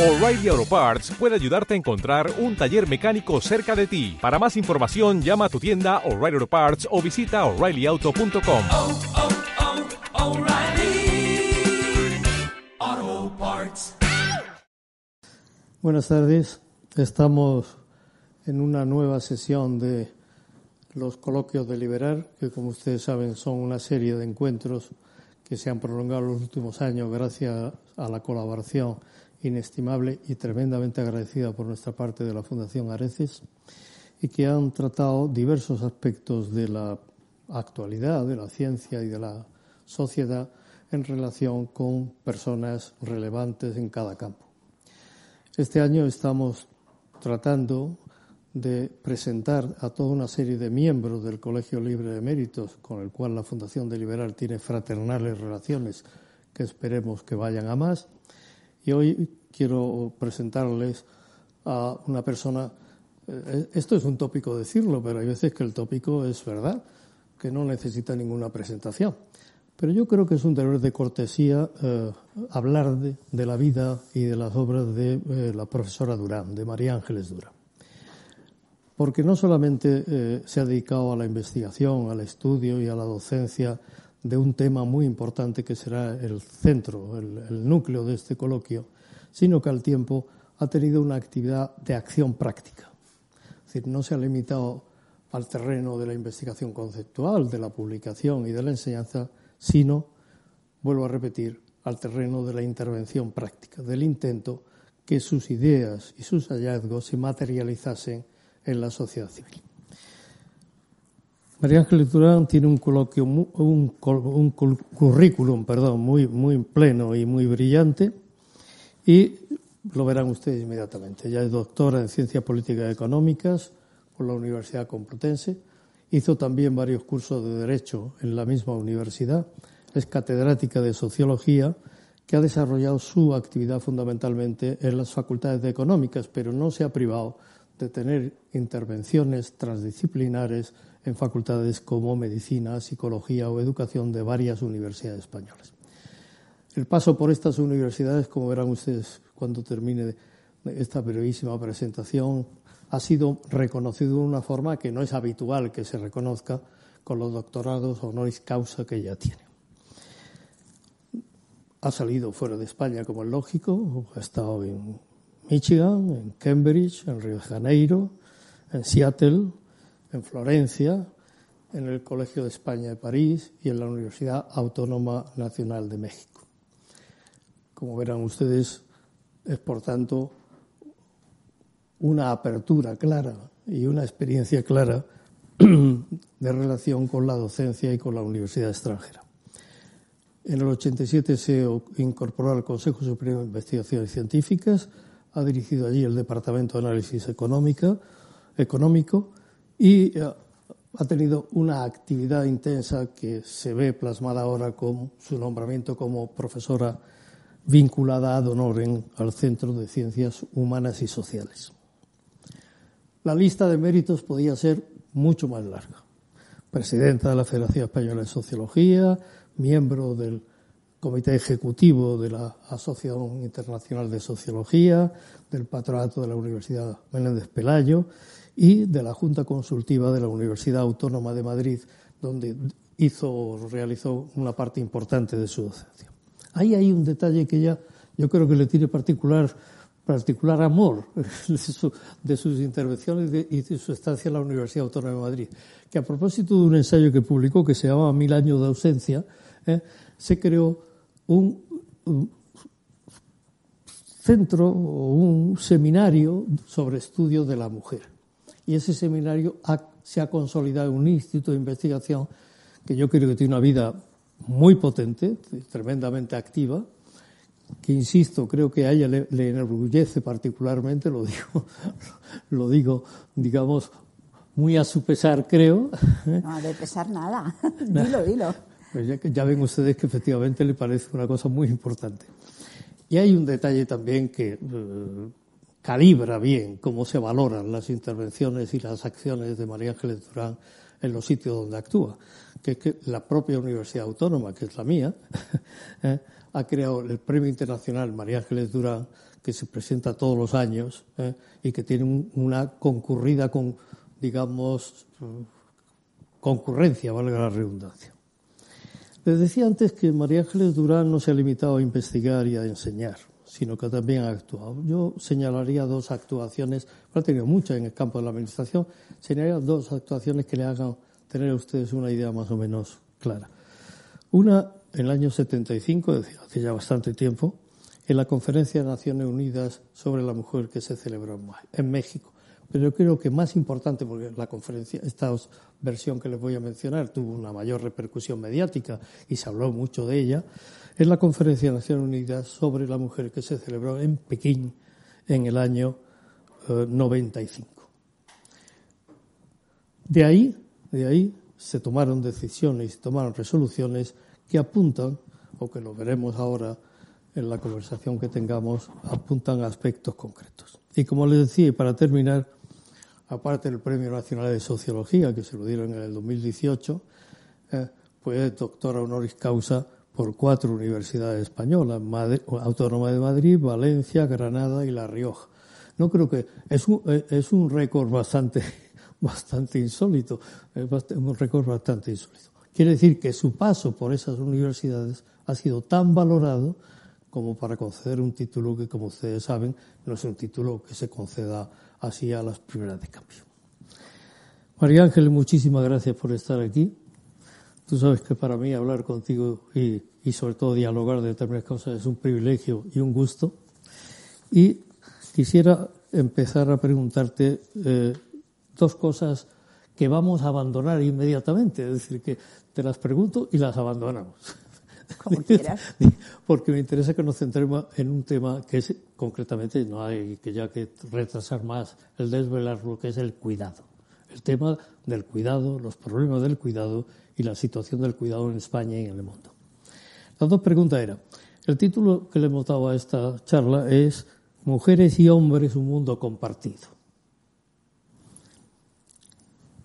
O'Reilly Auto Parts puede ayudarte a encontrar un taller mecánico cerca de ti. Para más información, llama a tu tienda O'Reilly Auto Parts o visita oreillyauto.com. oh, oh, Parts. Buenas tardes. Estamos en una nueva sesión de los coloquios de Liberar, que como ustedes saben son una serie de encuentros que se han prolongado en los últimos años gracias a la colaboración inestimable y tremendamente agradecida por nuestra parte de la Fundación Areces y que han tratado diversos aspectos de la actualidad, de la ciencia y de la sociedad en relación con personas relevantes en cada campo. Este año estamos tratando de presentar a toda una serie de miembros del Colegio Libre de Méritos, con el cual la Fundación de Liberal tiene fraternales relaciones que esperemos que vayan a más. Y hoy quiero presentarles a una persona, eh, esto es un tópico decirlo, pero hay veces que el tópico es verdad, que no necesita ninguna presentación. Pero yo creo que es un deber de cortesía eh, hablar de, la vida y de las obras de eh, la profesora Durán, de María Ángeles Durán. Porque no solamente se ha dedicado a la investigación, al estudio y a la docencia de un tema muy importante que será el centro, el, núcleo de este coloquio, sino que al tiempo ha tenido una actividad de acción práctica. Es decir, no se ha limitado al terreno de la investigación conceptual, de la publicación y de la enseñanza, sino, vuelvo a repetir, al terreno de la intervención práctica, del intento que sus ideas y sus hallazgos se materializasen en la sociedad civil. María Ángeles Durán tiene un coloquio, un, currículum, perdón, muy, muy pleno y muy brillante, y lo verán ustedes inmediatamente. Ella es doctora en Ciencias Políticas y Económicas por la Universidad Complutense, hizo también varios cursos de Derecho en la misma universidad, es catedrática de Sociología, que ha desarrollado su actividad fundamentalmente en las facultades de Económicas, pero no se ha privado de tener intervenciones transdisciplinares en facultades como Medicina, Psicología o Educación de varias universidades españolas. El paso por estas universidades, como verán ustedes cuando termine esta brevísima presentación, ha sido reconocido de una forma que no es habitual que se reconozca con los doctorados honoris causa que ella tiene. Ha salido fuera de España, como es lógico, ha estado en Michigan, en Cambridge, en Río de Janeiro, en Seattle, en Florencia, en el Colegio de España de París y en la Universidad Autónoma Nacional de México. Como verán ustedes, es por tanto una apertura clara y una experiencia clara de relación con la docencia y con la universidad extranjera. En el 87 se incorporó al Consejo Superior de Investigaciones Científicas, ha dirigido allí el Departamento de Análisis Económica, Económico y ha tenido una actividad intensa que se ve plasmada ahora con su nombramiento como profesora vinculada ad honorem al Centro de Ciencias Humanas y Sociales. La lista de méritos podía ser mucho más larga. Presidenta de la Federación Española de Sociología, miembro del Comité Ejecutivo de la Asociación Internacional de Sociología, del Patronato de la Universidad Menéndez Pelayo y de la Junta Consultiva de la Universidad Autónoma de Madrid, donde hizo, realizó una parte importante de su docencia. Ahí hay un detalle que ella, yo creo que le tiene particular, particular amor de, su, de sus intervenciones y de, su estancia en la Universidad Autónoma de Madrid, que a propósito de un ensayo que publicó que se llamaba Mil años de ausencia, eh, se creó un, un, centro o un seminario sobre estudio de la mujer. Y ese seminario ha, se ha consolidado en un instituto de investigación que yo creo que tiene una vida muy potente, tremendamente activa, que insisto, creo que a ella le, le enorgullece particularmente, lo digo, lo digo, digamos, muy a su pesar, creo. No, de pesar nada. dilo, dilo. Pues ya, ya, ven ustedes que efectivamente le parece una cosa muy importante. Y hay un detalle también que eh, calibra bien cómo se valoran las intervenciones y las acciones de María Ángeles Durán en los sitios donde actúa, que es que la propia Universidad Autónoma, que es la mía, eh, ha creado el Premio Internacional María Ángeles Durán, que se presenta todos los años ¿eh? y que tiene un, una concurrida, con, digamos, concurrencia, valga la redundancia. Les decía antes que María Ángeles Durán no se ha limitado a investigar y a enseñar, sino que también ha actuado. Yo señalaría dos actuaciones, ha tenido muchas en el campo de la administración, señalaría dos actuaciones que le hagan tener a ustedes una idea más o menos clara. Una, en el año 75, hace ya bastante tiempo, en la Conferencia de Naciones Unidas sobre la Mujer que se celebró en México. Pero yo creo que más importante, porque la conferencia, esta versión que les voy a mencionar tuvo una mayor repercusión mediática y se habló mucho de ella, es la Conferencia de Naciones Unidas sobre la Mujer que se celebró en Pekín en el año 95. Eh, de ahí, de ahí se tomaron decisiones y se tomaron resoluciones que apuntan, o que lo veremos ahora en la conversación que tengamos, apuntan a aspectos concretos. Y como les decía, y para terminar, aparte del Premio Nacional de Sociología, que se lo dieron en el 2018, eh, fue doctora honoris causa por cuatro universidades españolas, Autónoma de Madrid, Valencia, Granada y La Rioja. No creo que es un, eh, es un récord bastante, bastante insólito, es un récord bastante insólito. Quiere decir que su paso por esas universidades ha sido tan valorado como para conceder un título que, como ustedes saben, no es un título que se conceda así a las primeras de cambio. María Ángel, muchísimas gracias por estar aquí. Tú sabes que para mí hablar contigo y, sobre todo dialogar de determinadas cosas es un privilegio y un gusto. Y quisiera empezar a preguntarte eh, dos cosas que vamos a abandonar inmediatamente, es decir, que te las pregunto y las abandonamos. Como quieras. Porque me interesa que nos centremos en un tema que es concretamente, no hay que ya que retrasar más el desvelar lo que es el cuidado. El tema del cuidado, los problemas del cuidado y la situación del cuidado en España y en el mundo. Las dos preguntas eran, el título que le hemos dado a esta charla es Mujeres y hombres, un mundo compartido.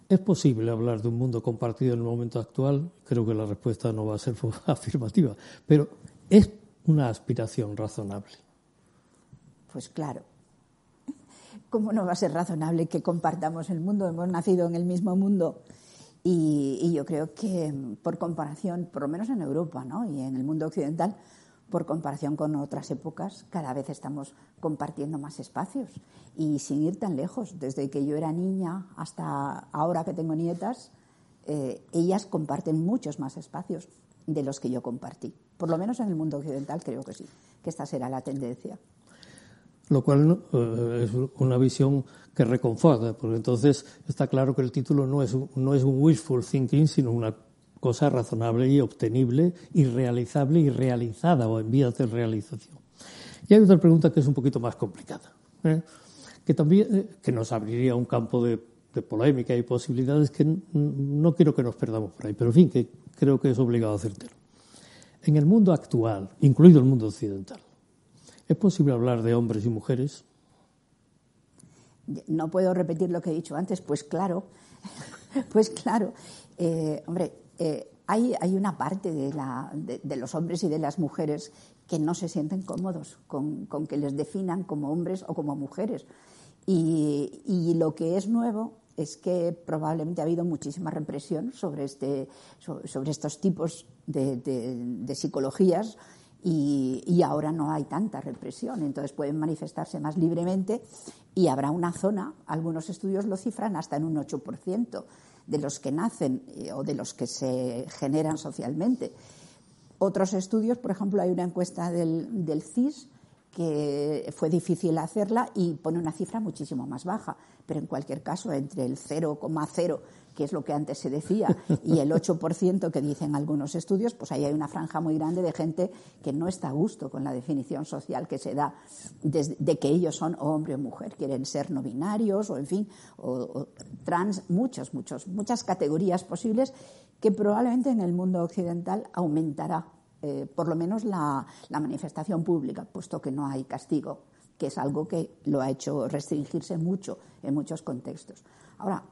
¿Es posible hablar de un mundo compartido en el momento actual? Creo que la respuesta no va a ser afirmativa, pero ¿es una aspiración razonable? Pues claro. ¿Cómo no va a ser razonable que compartamos el mundo? Hemos nacido en el mismo mundo y, y yo creo que por comparación, por lo menos en Europa ¿no? y en el mundo occidental, por comparación con otras épocas, cada vez estamos compartiendo más espacios. Y sin ir tan lejos, desde que yo era niña hasta ahora que tengo nietas, eh, ellas comparten muchos más espacios de los que yo compartí. Por lo menos en el mundo occidental creo que sí, que esta será la tendencia. Lo cual eh, es una visión que reconforta, porque entonces está claro que el título no es, no es un wishful thinking, sino una cosa razonable y obtenible y realizable y realizada o en vías de realización. Y hay otra pregunta que es un poquito más complicada, ¿eh? que también eh, que nos abriría un campo de, polémica y posibilidades que no quiero que nos perdamos por ahí, pero en fin, que creo que es obligado a hacértelo. En el mundo actual, incluido el mundo occidental, ¿es posible hablar de hombres y mujeres? No puedo repetir lo que he dicho antes, pues claro, pues claro. Eh, hombre, eh, hay, una parte de, los hombres y de las mujeres que no se sienten cómodos con, que les definan como hombres o como mujeres. Y, lo que es nuevo es que probablemente ha habido muchísima represión sobre, este, sobre estos tipos de, psicologías y, ahora no hay tanta represión, entonces pueden manifestarse más libremente y habrá una zona, algunos estudios lo cifran hasta en un 8%, de los que nacen eh, o de los que se generan socialmente. Otros estudios, por ejemplo, hay una encuesta del, del CIS que fue difícil hacerla y pone una cifra muchísimo más baja, pero en cualquier caso, entre el 0,0 que es lo que antes se decía, y el 8% que dicen algunos estudios, pues ahí hay una franja muy grande de gente que no está a gusto con la definición social que se da de, que ellos son hombre o mujer, quieren ser no binarios o, en fin, o, trans, muchos, muchos, muchas categorías posibles que probablemente en el mundo occidental aumentará eh, por lo menos la, la, manifestación pública, puesto que no hay castigo, que es algo que lo ha hecho restringirse mucho en muchos contextos. Ahora,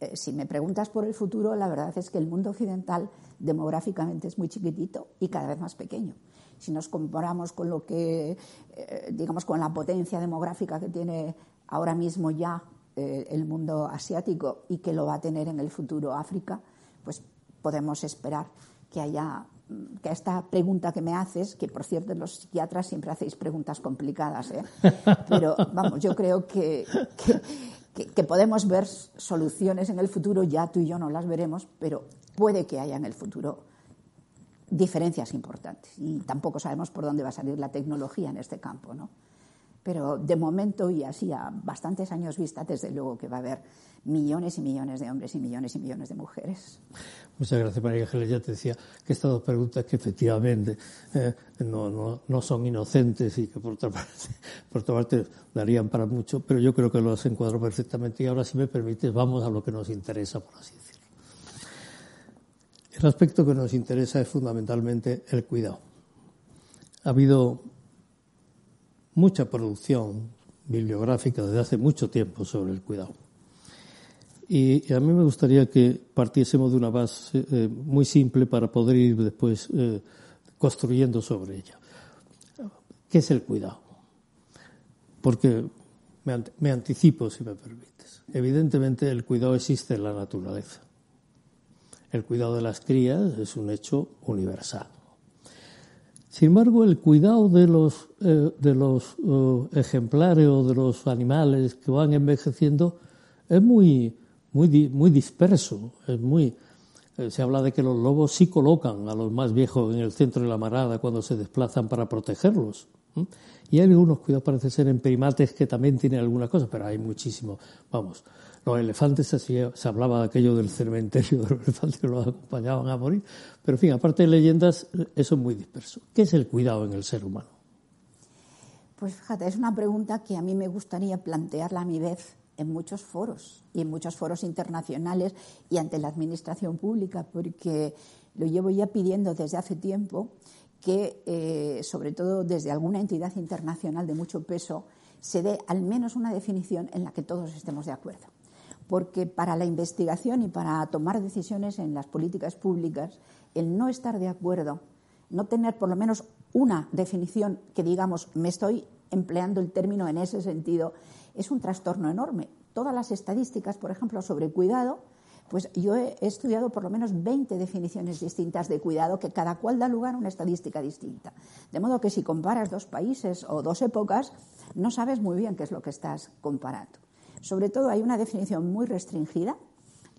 eh, si me preguntas por el futuro, la verdad es que el mundo occidental demográficamente es muy chiquitito y cada vez más pequeño. si nos comparamos con lo que, eh, digamos, con la potencia demográfica que tiene ahora mismo ya eh, el mundo asiático y que lo va a tener en el futuro África, pues podemos esperar que haya que esta pregunta que me haces, que por cierto los psiquiatras siempre hacéis preguntas complicadas, ¿eh? pero vamos, yo creo que, que, que, podemos ver soluciones en el futuro, ya tú y yo no las veremos, pero puede que haya en el futuro diferencias importantes y tampoco sabemos por dónde va a salir la tecnología en este campo, ¿no? Pero de momento y así a bastantes años vista, desde luego que va a haber millones y millones de hombres y millones y millones de mujeres. Muchas gracias, María Ángeles. Ya te decía que estas dos preguntas que efectivamente eh, no, no, no, son inocentes y que por otra, parte, por otra parte darían para mucho, pero yo creo que lo has encuadrado perfectamente. Y ahora, si me permites, vamos a lo que nos interesa, por así decirlo. El aspecto que nos interesa es fundamentalmente el cuidado. Ha habido mucha producción bibliográfica desde hace mucho tiempo sobre el cuidado y, a mí me gustaría que partiésemos de una base eh, muy simple para poder ir después eh, construyendo sobre ella. ¿Qué es el cuidado? Porque me, me anticipo, si me permites. Evidentemente el cuidado existe en la naturaleza. El cuidado de las crías es un hecho universal. Sin embargo, el cuidado de los, eh, de los uh, ejemplares o de los animales que van envejeciendo es muy, muy, muy disperso, es muy, eh, se habla de que los lobos sí colocan a los más viejos en el centro de la marada cuando se desplazan para protegerlos. Y hay algunos cuidados, parece ser, en primates que también tienen alguna cosa, pero hay muchísimo. Vamos, los elefantes, se hablaba de aquello del cementerio de los elefantes que los acompañaban a morir. Pero, en fin, aparte de leyendas, eso es muy disperso. ¿Qué es el cuidado en el ser humano? Pues fíjate, es una pregunta que a mí me gustaría plantearla a mi vez en muchos foros y en muchos foros internacionales y ante la administración pública, porque lo llevo ya pidiendo desde hace tiempo que, eh, sobre todo desde alguna entidad internacional de mucho peso, se dé al menos una definición en la que todos estemos de acuerdo. Porque para la investigación y para tomar decisiones en las políticas públicas, el no estar de acuerdo, no tener por lo menos una definición que digamos, me estoy empleando el término en ese sentido, es un trastorno enorme. Todas las estadísticas, por ejemplo, sobre cuidado, pues yo he estudiado por lo menos 20 definiciones distintas de cuidado, que cada cual da lugar a una estadística distinta. De modo que si comparas dos países o dos épocas, no sabes muy bien qué es lo que estás comparando. Sobre todo hay una definición muy restringida,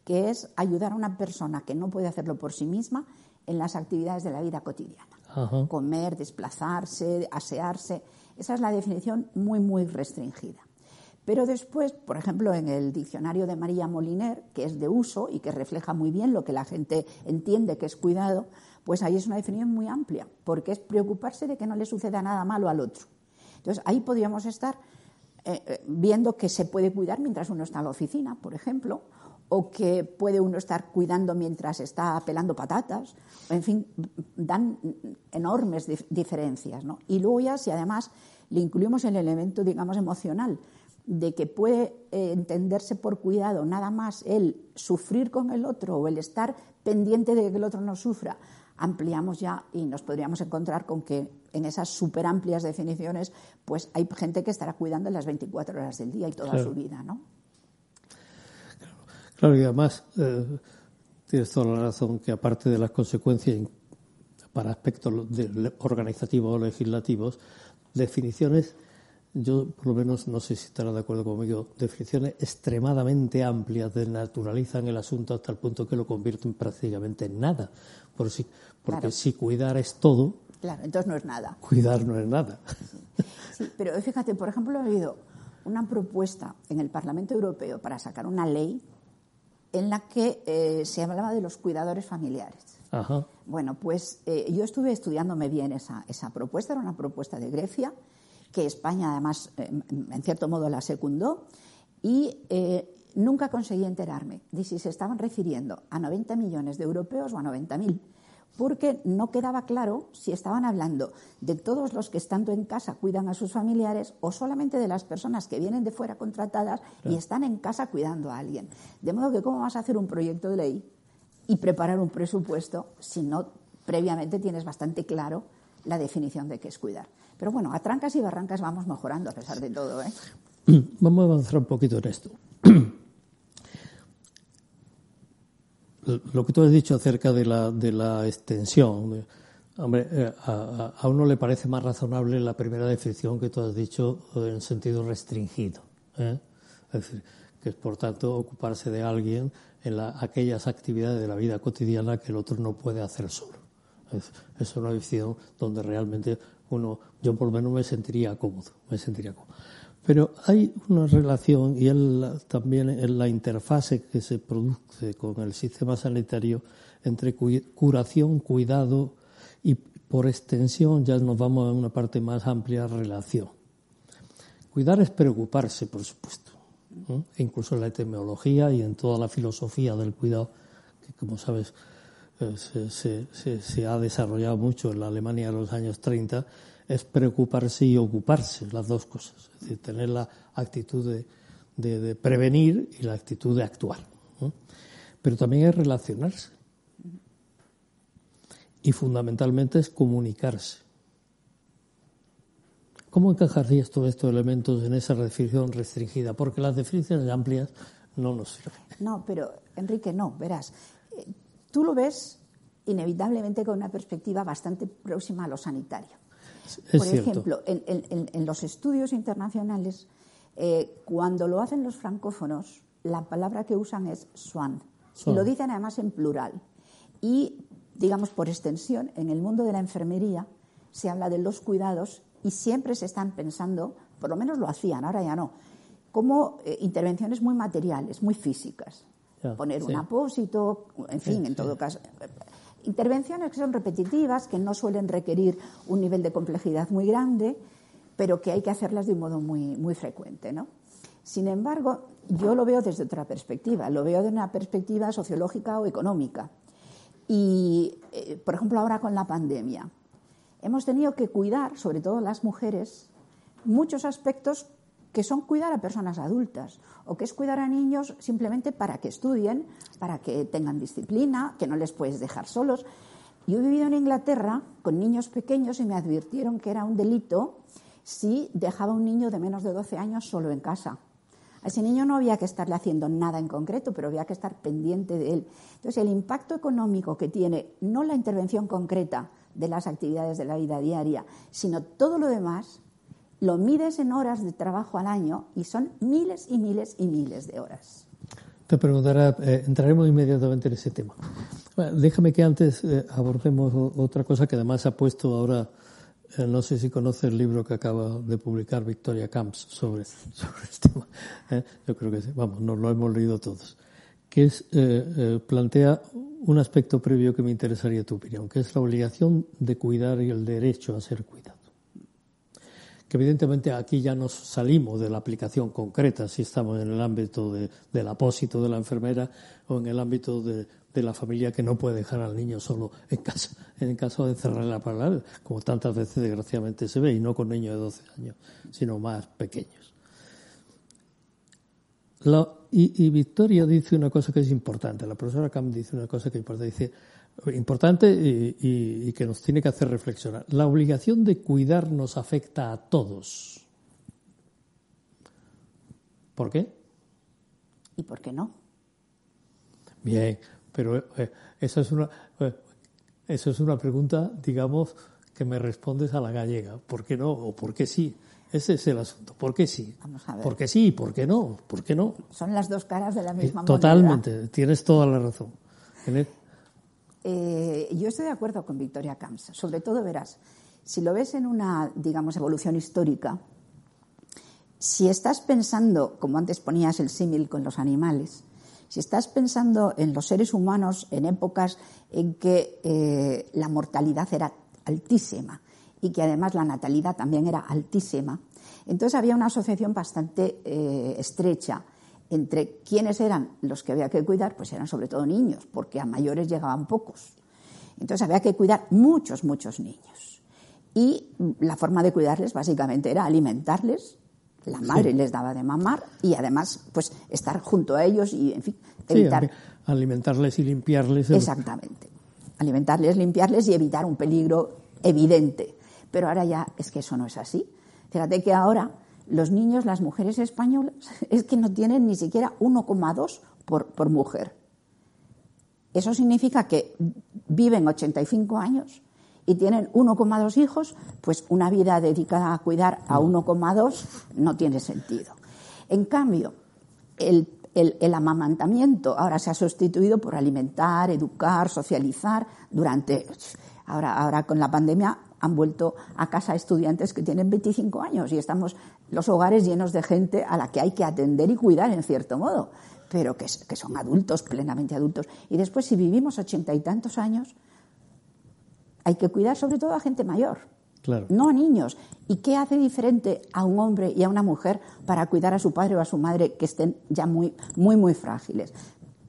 que es ayudar a una persona que no puede hacerlo por sí misma en las actividades de la vida cotidiana. Comer, desplazarse, asearse. Esa es la definición muy, muy restringida. Pero después, por ejemplo, en el diccionario de María Moliner, que es de uso y que refleja muy bien lo que la gente entiende que es cuidado, pues ahí es una definición muy amplia, porque es preocuparse de que no le suceda nada malo al otro. Entonces, ahí podríamos estar eh, eh, viendo que se puede cuidar mientras uno está en la oficina, por ejemplo, o que puede uno estar cuidando mientras está pelando patatas. En fin, dan enormes diferencias. ¿no? Y luego ya, si además le incluimos el elemento, digamos, emocional, de que puede eh, entenderse por cuidado nada más el sufrir con el otro o el estar pendiente de que el otro no sufra, ampliamos ya y nos podríamos encontrar con que en esas súper amplias definiciones, pues hay gente que estará cuidando las 24 horas del día y toda su vida, ¿no? Claro, y además eh, tienes toda la razón que aparte de las consecuencias para aspectos organizativos o legislativos, definiciones yo por lo menos no sé si estará de acuerdo conmigo, definiciones extremadamente amplias desnaturalizan el asunto hasta el punto que lo convierten prácticamente en nada. Por si, porque si cuidar es todo. Claro, entonces no es nada. Cuidar no es nada. Sí, pero fíjate, por ejemplo, ha habido una propuesta en el Parlamento Europeo para sacar una ley en la que eh, se hablaba de los cuidadores familiares. Ajá. Bueno, pues eh, yo estuve estudiándome bien esa, esa propuesta, era una propuesta de Grecia que España además, eh, en cierto modo, la secundó, y eh, nunca conseguí enterarme de si se estaban refiriendo a 90 millones de europeos o a 90.000, porque no quedaba claro si estaban hablando de todos los que estando en casa cuidan a sus familiares o solamente de las personas que vienen de fuera contratadas y están en casa cuidando a alguien. De modo que, ¿cómo vas a hacer un proyecto de ley y preparar un presupuesto si no previamente tienes bastante claro la definición de qué es cuidar. Pero bueno, a trancas y barrancas vamos mejorando a pesar de todo. ¿eh? Vamos a avanzar un poquito en esto. Lo que tú has dicho acerca de la, de la extensión, hombre, eh, a, uno le parece más razonable la primera definición que tú has dicho en sentido restringido. ¿eh? Es decir, que es por tanto ocuparse de alguien en la- aquellas actividades de la vida cotidiana que el otro no puede hacer solo. Es, es una visión donde realmente uno, yo por lo menos me sentiría cómodo, me sentiría cómodo. Pero hay una relación y el- también en la interfase que se produce con el sistema sanitario entre curación, cuidado y por extensión ya nos vamos a una parte más amplia, relación. Cuidar es preocuparse, por supuesto. E incluso en la etimología y en toda la filosofía del cuidado, que como sabes se, se- se- se ha desarrollado mucho en la Alemania de los años 30, es preocuparse y ocuparse, las dos cosas. Es decir, tener la actitud de, prevenir y la actitud de actuar. Pero también es relacionarse. Y fundamentalmente es comunicarse. ¿Cómo encajarías todos estos elementos en esa definición restringida? Porque las definiciones amplias no nos sirven. No, pero Enrique, no, verás. Tú lo ves inevitablemente con una perspectiva bastante próxima a lo sanitario. Es Por cierto. ejemplo, en, en- en- en los estudios internacionales, eh, cuando lo hacen los francófonos, la palabra que usan es swan. Swan. Y lo dicen además en plural. Y, digamos, por extensión, en el mundo de la enfermería se habla de los cuidados y siempre se están pensando, por lo menos lo hacían, ahora ya no, como eh, intervenciones muy materiales, muy físicas. Poner sí. un apósito, en fin, Sí, en sí. todo caso. Intervenciones que son repetitivas, que no suelen requerir un nivel de complejidad muy grande, pero que hay que hacerlas de un modo muy, muy frecuente. ¿no? Sin embargo, yo lo veo desde otra perspectiva, lo veo de una perspectiva sociológica o económica. Y, eh, por ejemplo, ahora con la pandemia, hemos tenido que cuidar, sobre todo las mujeres, muchos aspectos que son cuidar a personas adultas o que es cuidar a niños simplemente para que estudien, para que tengan disciplina, que no les puedes dejar solos. Yo he vivido en Inglaterra con niños pequeños y me advirtieron que era un delito si dejaba a un niño de menos de 12 años solo en casa. A ese niño no había que estarle haciendo nada en concreto, pero había que estar pendiente de él. Entonces, el impacto económico que tiene no la intervención concreta de las actividades de la vida diaria, sino todo lo demás, lo mides en horas de trabajo al año y son miles y miles y miles de horas. Te preguntará, eh, entraremos inmediatamente en ese tema. Déjame que antes eh, abordemos otra cosa que además ha puesto ahora, eh, no sé si conoce el libro que acaba de publicar Victoria Camps sobre, sobre el tema. Yo creo que sí, vamos, nos lo hemos leído todos. Que es, plantea un aspecto previo que me interesaría tu opinión, que es la obligación de cuidar y el derecho a ser cuidado que evidentemente aquí ya nos salimos de la aplicación concreta, si estamos en el ámbito de- del apósito de la enfermera o en el ámbito de, de la familia que no puede dejar al niño solo en casa, en caso de cerrar la palabra, como tantas veces desgraciadamente se ve, y no con niños de 12 años, sino más pequeños. La- y, y Victoria dice una cosa que es importante, la profesora Cam dice una cosa que es importante, dice, importante y, y- y que nos tiene que hacer reflexionar. La obligación de cuidar nos afecta a todos. ¿Por qué? ¿Y por qué no? Bien, pero eh, esa es una eh, esa es una pregunta, digamos, que me respondes a la gallega. ¿Por qué no o por qué sí? Ese es el asunto. ¿Por qué sí? Vamos a ver. ¿Por qué sí y por qué no? ¿Por qué no? Son las dos caras de la Eh, misma moneda. Totalmente, tienes toda la razón. En el- Eh, yo estoy de acuerdo con Victoria Camps. Sobre todo, verás, si lo ves en una, digamos, evolución histórica, si estás pensando, como antes ponías el símil con los animales, si estás pensando en los seres humanos en épocas en que eh, la mortalidad era altísima y que además la natalidad también era altísima, entonces había una asociación bastante eh, estrecha entre quiénes eran los que había que cuidar, pues eran sobre todo niños, porque a mayores llegaban pocos. Entonces había que cuidar muchos, muchos niños. Y la forma de cuidarles básicamente era alimentarles, la madre les daba de mamar y además pues estar junto a ellos y en fin, Sí, evitar alimentarles y limpiarles. el- exactamente. Alimentarles, limpiarles y evitar un peligro evidente. Pero ahora ya es que eso no es así. Fíjate que ahora los niños, las mujeres españolas, es que no tienen ni siquiera 1,2 por, por mujer. Eso significa que viven 85 años y tienen 1,2 hijos, pues una vida dedicada a cuidar a 1,2 no tiene sentido. En cambio, el, el, el, amamantamiento ahora se ha sustituido por alimentar, educar, socializar durante. Ahora, ahora con la pandemia han vuelto a casa estudiantes que tienen 25 años y estamos los hogares llenos de gente a la que hay que atender y cuidar en cierto modo, pero que, que son adultos, plenamente adultos. Y después, si vivimos ochenta y tantos años, hay que cuidar sobre todo a gente mayor, Claro. no a niños. ¿Y qué hace diferente a un hombre y a una mujer para cuidar a su padre o a su madre que estén ya muy, muy, muy frágiles?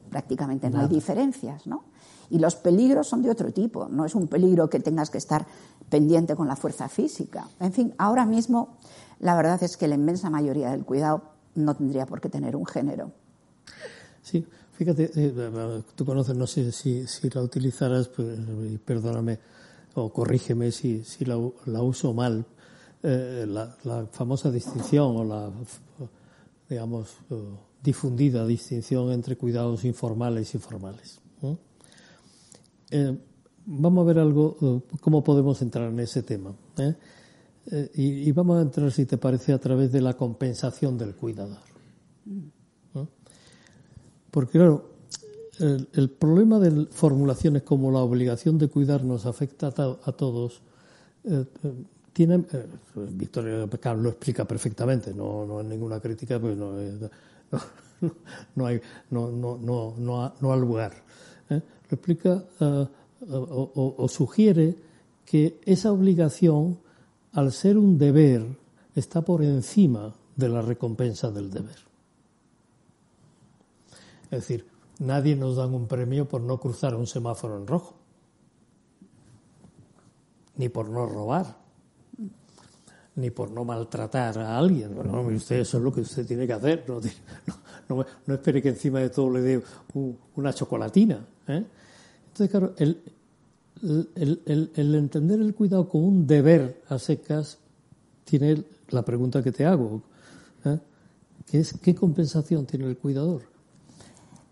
Prácticamente no hay diferencias, ¿no? Y los peligros son de otro tipo. No es un peligro que tengas que estar pendiente con la fuerza física. En fin, ahora mismo la verdad es que la inmensa mayoría del cuidado no tendría por qué tener un género. Sí, fíjate, eh, tú conoces, no sé si, la utilizarás, pues, perdóname o corrígeme si, si la, uso mal, eh, la, la famosa distinción o la, digamos, eh, difundida distinción entre cuidados informales y formales. Eh, vamos a ver algo, eh, cómo podemos entrar en ese tema. ¿eh? Y, y vamos a entrar, si te parece, a través de la compensación del cuidador. Porque, claro, el, el problema de formulaciones como la obligación de cuidar nos afecta a, to- a todos. eh, tiene, Victoria Beckham lo explica perfectamente, no, no es ninguna crítica, pues no, no, hay, no, no, no, no, ha- no al lugar. Explica eh, o, sugiere que esa obligación, al ser un deber, está por encima de la recompensa del deber. Es decir, nadie nos dan un premio por no cruzar un semáforo en rojo, ni por no robar, ni por no maltratar a alguien. Bueno, usted eso es lo que usted tiene que hacer. No, no- no espere que encima de todo le dé una chocolatina. ¿eh? Entonces, claro, el, el, el- entender el cuidado como un deber a secas tiene la pregunta que te hago, ¿eh? que es ¿qué compensación tiene el cuidador?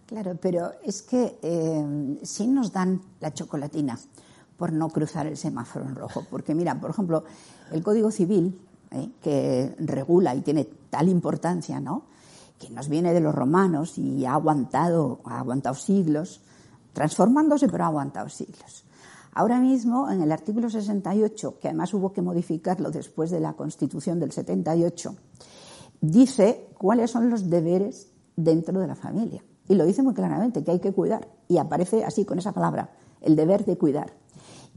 Claro, pero es que eh, sí nos dan la chocolatina por no cruzar el semáforo en rojo. Porque mira, por ejemplo, el Código Civil, eh, que regula y tiene tal importancia, ¿no? Que nos viene de los romanos y ha aguantado, ha aguantado siglos, transformándose, pero ha aguantado siglos. Ahora mismo, en el artículo 68, que además hubo que modificarlo después de la Constitución del 78, dice cuáles son los deberes dentro de la familia. Y lo dice muy claramente, que hay que cuidar. Y aparece así con esa palabra, el deber de cuidar.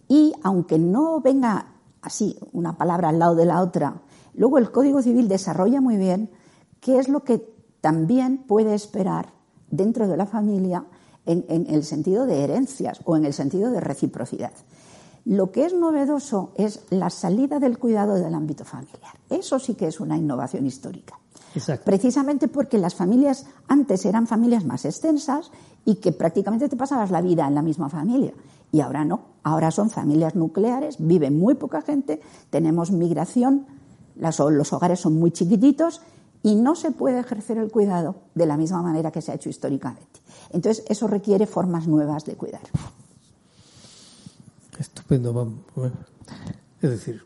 Y aunque no venga así una palabra al lado de la otra, luego el Código Civil desarrolla muy bien qué es lo que también puede esperar dentro de la familia en, en el sentido de herencias o en el sentido de reciprocidad. Lo que es novedoso es la salida del cuidado del ámbito familiar. Eso sí que es una innovación histórica. Exacto. Precisamente porque las familias antes eran familias más extensas y que prácticamente te pasabas la vida en la misma familia. Y ahora no. Ahora son familias nucleares, vive muy poca gente, tenemos migración, las- los hogares son muy chiquititos y no se puede ejercer el cuidado de la misma manera que se ha hecho históricamente. Entonces, eso requiere formas nuevas de cuidar. Estupendo, vamos. Es decir,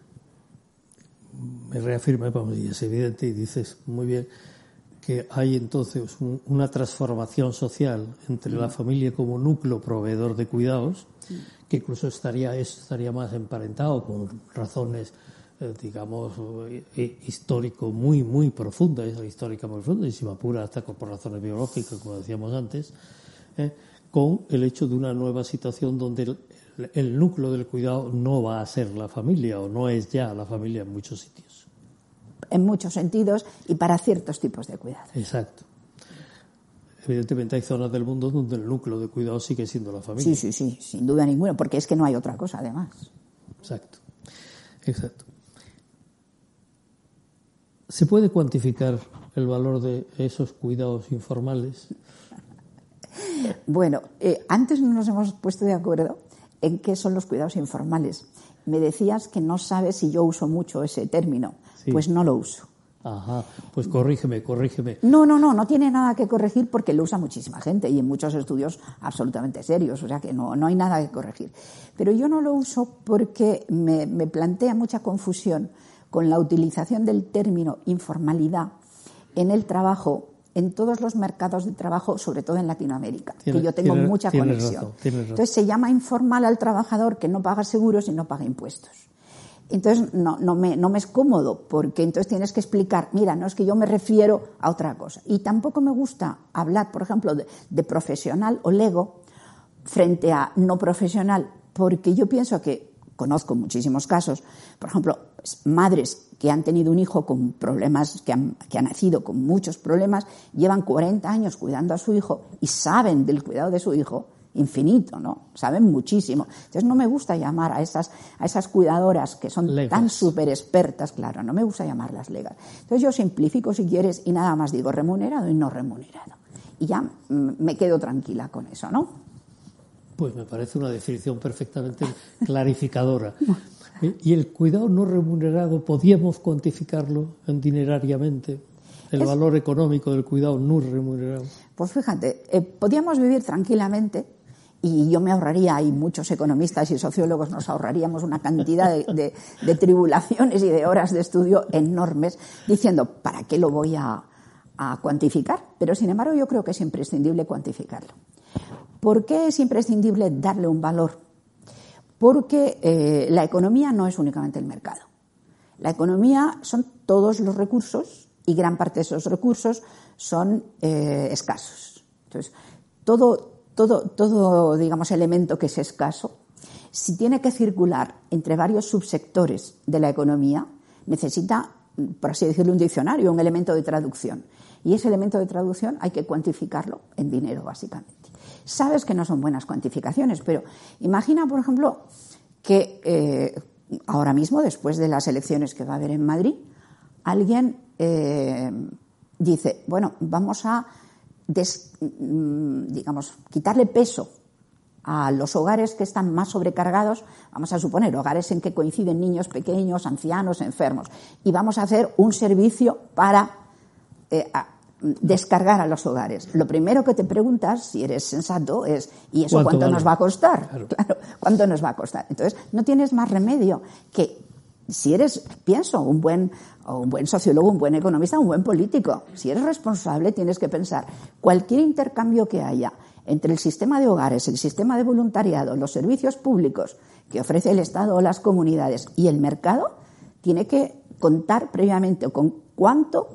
me reafirma, vamos, y es evidente, y dices muy bien, que hay entonces un- una transformación social entre la familia como núcleo proveedor de cuidados, que incluso estaría, eso estaría más emparentado con razones, digamos, eh, histórico muy, muy profundas, histórica muy profunda, y si me apura hasta por razones biológicas, como decíamos antes, eh, con el hecho de una nueva situación donde el, el núcleo del cuidado no va a ser la familia o no es ya la familia en muchos sitios. En muchos sentidos y para ciertos tipos de cuidado. Exacto. Evidentemente hay zonas del mundo donde el núcleo de cuidado sigue siendo la familia. Sí, sí, sí, sin duda ninguna, porque es que no hay otra cosa además. Exacto. Exacto. ¿Se puede cuantificar el valor de esos cuidados informales? Bueno, eh, antes no nos hemos puesto de acuerdo en qué son los cuidados informales. me decías que no sabes si yo uso mucho ese término. Sí. Pues no lo uso. Ajá, pues corrígeme, corrígeme. No, no, no, no tiene nada que corregir porque lo usa muchísima gente y en muchos estudios absolutamente serios, o sea que no, no hay nada que corregir. Pero yo no lo uso porque me, me plantea mucha confusión con la utilización del término informalidad en el trabajo en todos los mercados de trabajo, sobre todo en Latinoamérica, Tiene- que yo tengo tiene- mucha conexión. razón, tienes razón. Entonces se llama informal al trabajador que no paga seguros y no paga impuestos. Entonces no, no, me, no me es cómodo porque entonces tienes que explicar, mira, no es que yo me refiero a otra cosa. Y tampoco me gusta hablar, por ejemplo, de, de profesional o lego frente a no profesional, porque yo pienso que conozco muchísimos casos, por ejemplo, madres que han tenido un hijo con problemas, que han, que ha nacido con muchos problemas, llevan 40 años cuidando a su hijo y saben del cuidado de su hijo infinito, ¿no? Saben muchísimo. Entonces no me gusta llamar a esas, a esas cuidadoras que son Legas. tan súper expertas, claro, no me gusta llamarlas legas. Entonces yo simplifico si quieres y nada más digo remunerado y no remunerado. Y ya mm, me quedo tranquila con eso, ¿no? Pues me parece una definición perfectamente clarificadora. Eh, ¿Y el cuidado no remunerado, podíamos cuantificarlo en dinerariamente? El Es- valor económico del cuidado no remunerado. Pues fíjate, eh, podíamos vivir tranquilamente y yo me ahorraría, y muchos economistas y sociólogos nos ahorraríamos una cantidad de, de- de tribulaciones y de horas de estudio enormes diciendo, ¿para qué lo voy a, a cuantificar? Pero sin embargo yo creo que es imprescindible cuantificarlo. ¿Por qué es imprescindible darle un valor? Porque eh, la economía no es únicamente el mercado. La economía son todos los recursos y gran parte de esos recursos son eh, escasos. Entonces, todo, todo, todo, digamos, elemento que es escaso, si tiene que circular entre varios subsectores de la economía, necesita, por así decirlo, un diccionario, un elemento de traducción. Y ese elemento de traducción hay que cuantificarlo en dinero, básicamente. Sabes que no son buenas cuantificaciones, pero imagina, por ejemplo, que eh, ahora mismo, después de las elecciones que va a haber en Madrid, alguien eh, dice, bueno, vamos a, des- mm, digamos, quitarle peso a los hogares que están más sobrecargados, vamos a suponer, hogares en que coinciden niños pequeños, ancianos, enfermos, y vamos a hacer un servicio para eh, descargar a los hogares. Lo primero que te preguntas, si eres sensato, es ¿y eso ¿Cuánto cuánto, vale? nos va a costar? Claro. Claro, ¿cuánto nos va a costar? Entonces, no tienes más remedio que si eres, pienso, un buen, o un buen sociólogo, un buen economista, un buen político, si eres responsable, tienes que pensar cualquier intercambio que haya entre el sistema de hogares, el sistema de voluntariado, los servicios públicos que ofrece el Estado o las comunidades y el mercado, tiene que contar previamente con cuánto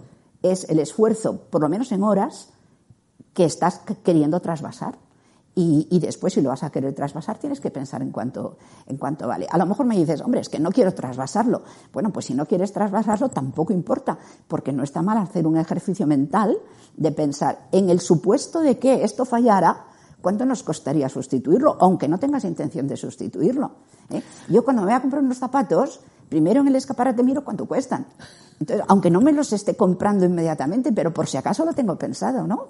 es el esfuerzo, por lo menos en horas, que estás queriendo trasvasar. Y, y después, si lo vas a querer trasvasar, tienes que pensar en cuánto, en cuánto vale. A lo mejor me dices, hombre, es que no quiero trasvasarlo. Bueno, pues si no quieres trasvasarlo, tampoco importa, porque no está mal hacer un ejercicio mental de pensar en el supuesto de que esto fallara, ¿cuánto nos costaría sustituirlo? Aunque no tengas intención de sustituirlo. ¿eh? Yo cuando me voy a comprar unos zapatos, primero en el escaparate miro cuánto cuestan. Aunque no me los esté comprando inmediatamente, pero por si acaso lo tengo pensado, ¿no?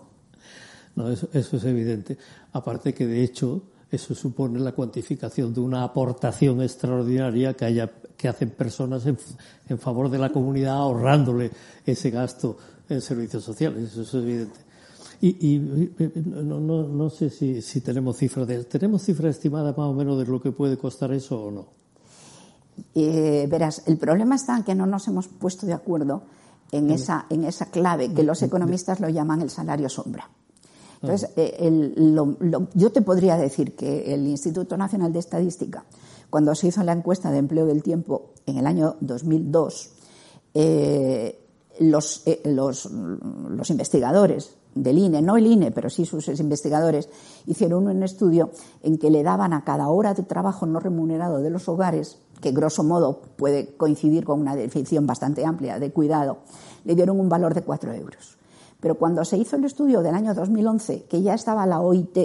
No, eso, eso es evidente. Aparte que, de hecho, eso supone la cuantificación de una aportación extraordinaria que, haya, que hacen personas en, favor de la comunidad ahorrándole ese gasto en servicios sociales. Eso es evidente. Y, no, no, no sé si, si tenemos cifras ¿Tenemos cifra estimada más o menos de lo que puede costar eso o no? Eh, verás, el problema está en que no nos hemos puesto de acuerdo en esa, en esa clave que los economistas lo llaman el salario sombra. Entonces, eh, el- lo- lo- yo te podría decir que el Instituto Nacional de Estadística, cuando se hizo la encuesta de empleo del tiempo en el año 2002, eh, los, eh, los, los investigadores del INE, no el INE, pero sí sus investigadores, hicieron un estudio en que le daban a cada hora de trabajo no remunerado de los hogares, que grosso modo puede coincidir con una definición bastante amplia de cuidado, le dieron un valor de 4 euros. Pero cuando se hizo el estudio del año 2011, que ya estaba la OIT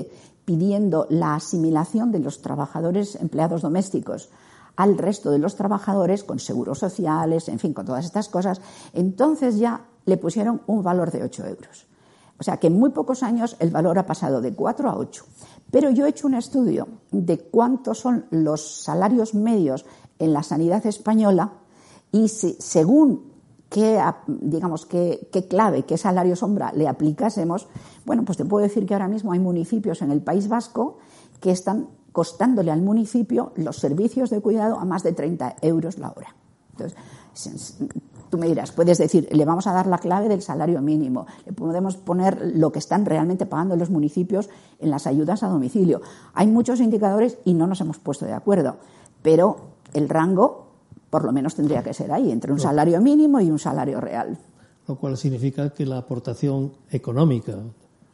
pidiendo la asimilación de los trabajadores empleados domésticos al resto de los trabajadores con seguros sociales, en fin, con todas estas cosas, entonces ya le pusieron un valor de 8 euros. O sea que en muy pocos años el valor ha pasado de 4 a 8. Pero yo he hecho un estudio de cuántos son los salarios medios en la sanidad española y según qué, digamos, qué, qué clave, qué salario sombra le aplicásemos, bueno, pues te puedo decir que ahora mismo hay municipios en el País Vasco que están costándole al municipio los servicios de cuidado a más de 30 euros la hora. Entonces, tú me dirás, puedes decir, le vamos a dar la clave del salario mínimo, le podemos poner lo que están realmente pagando los municipios en las ayudas a domicilio. Hay muchos indicadores y no nos hemos puesto de acuerdo, pero el rango por lo menos tendría que ser ahí, entre un salario mínimo y un salario real. Lo cual significa que la aportación económica,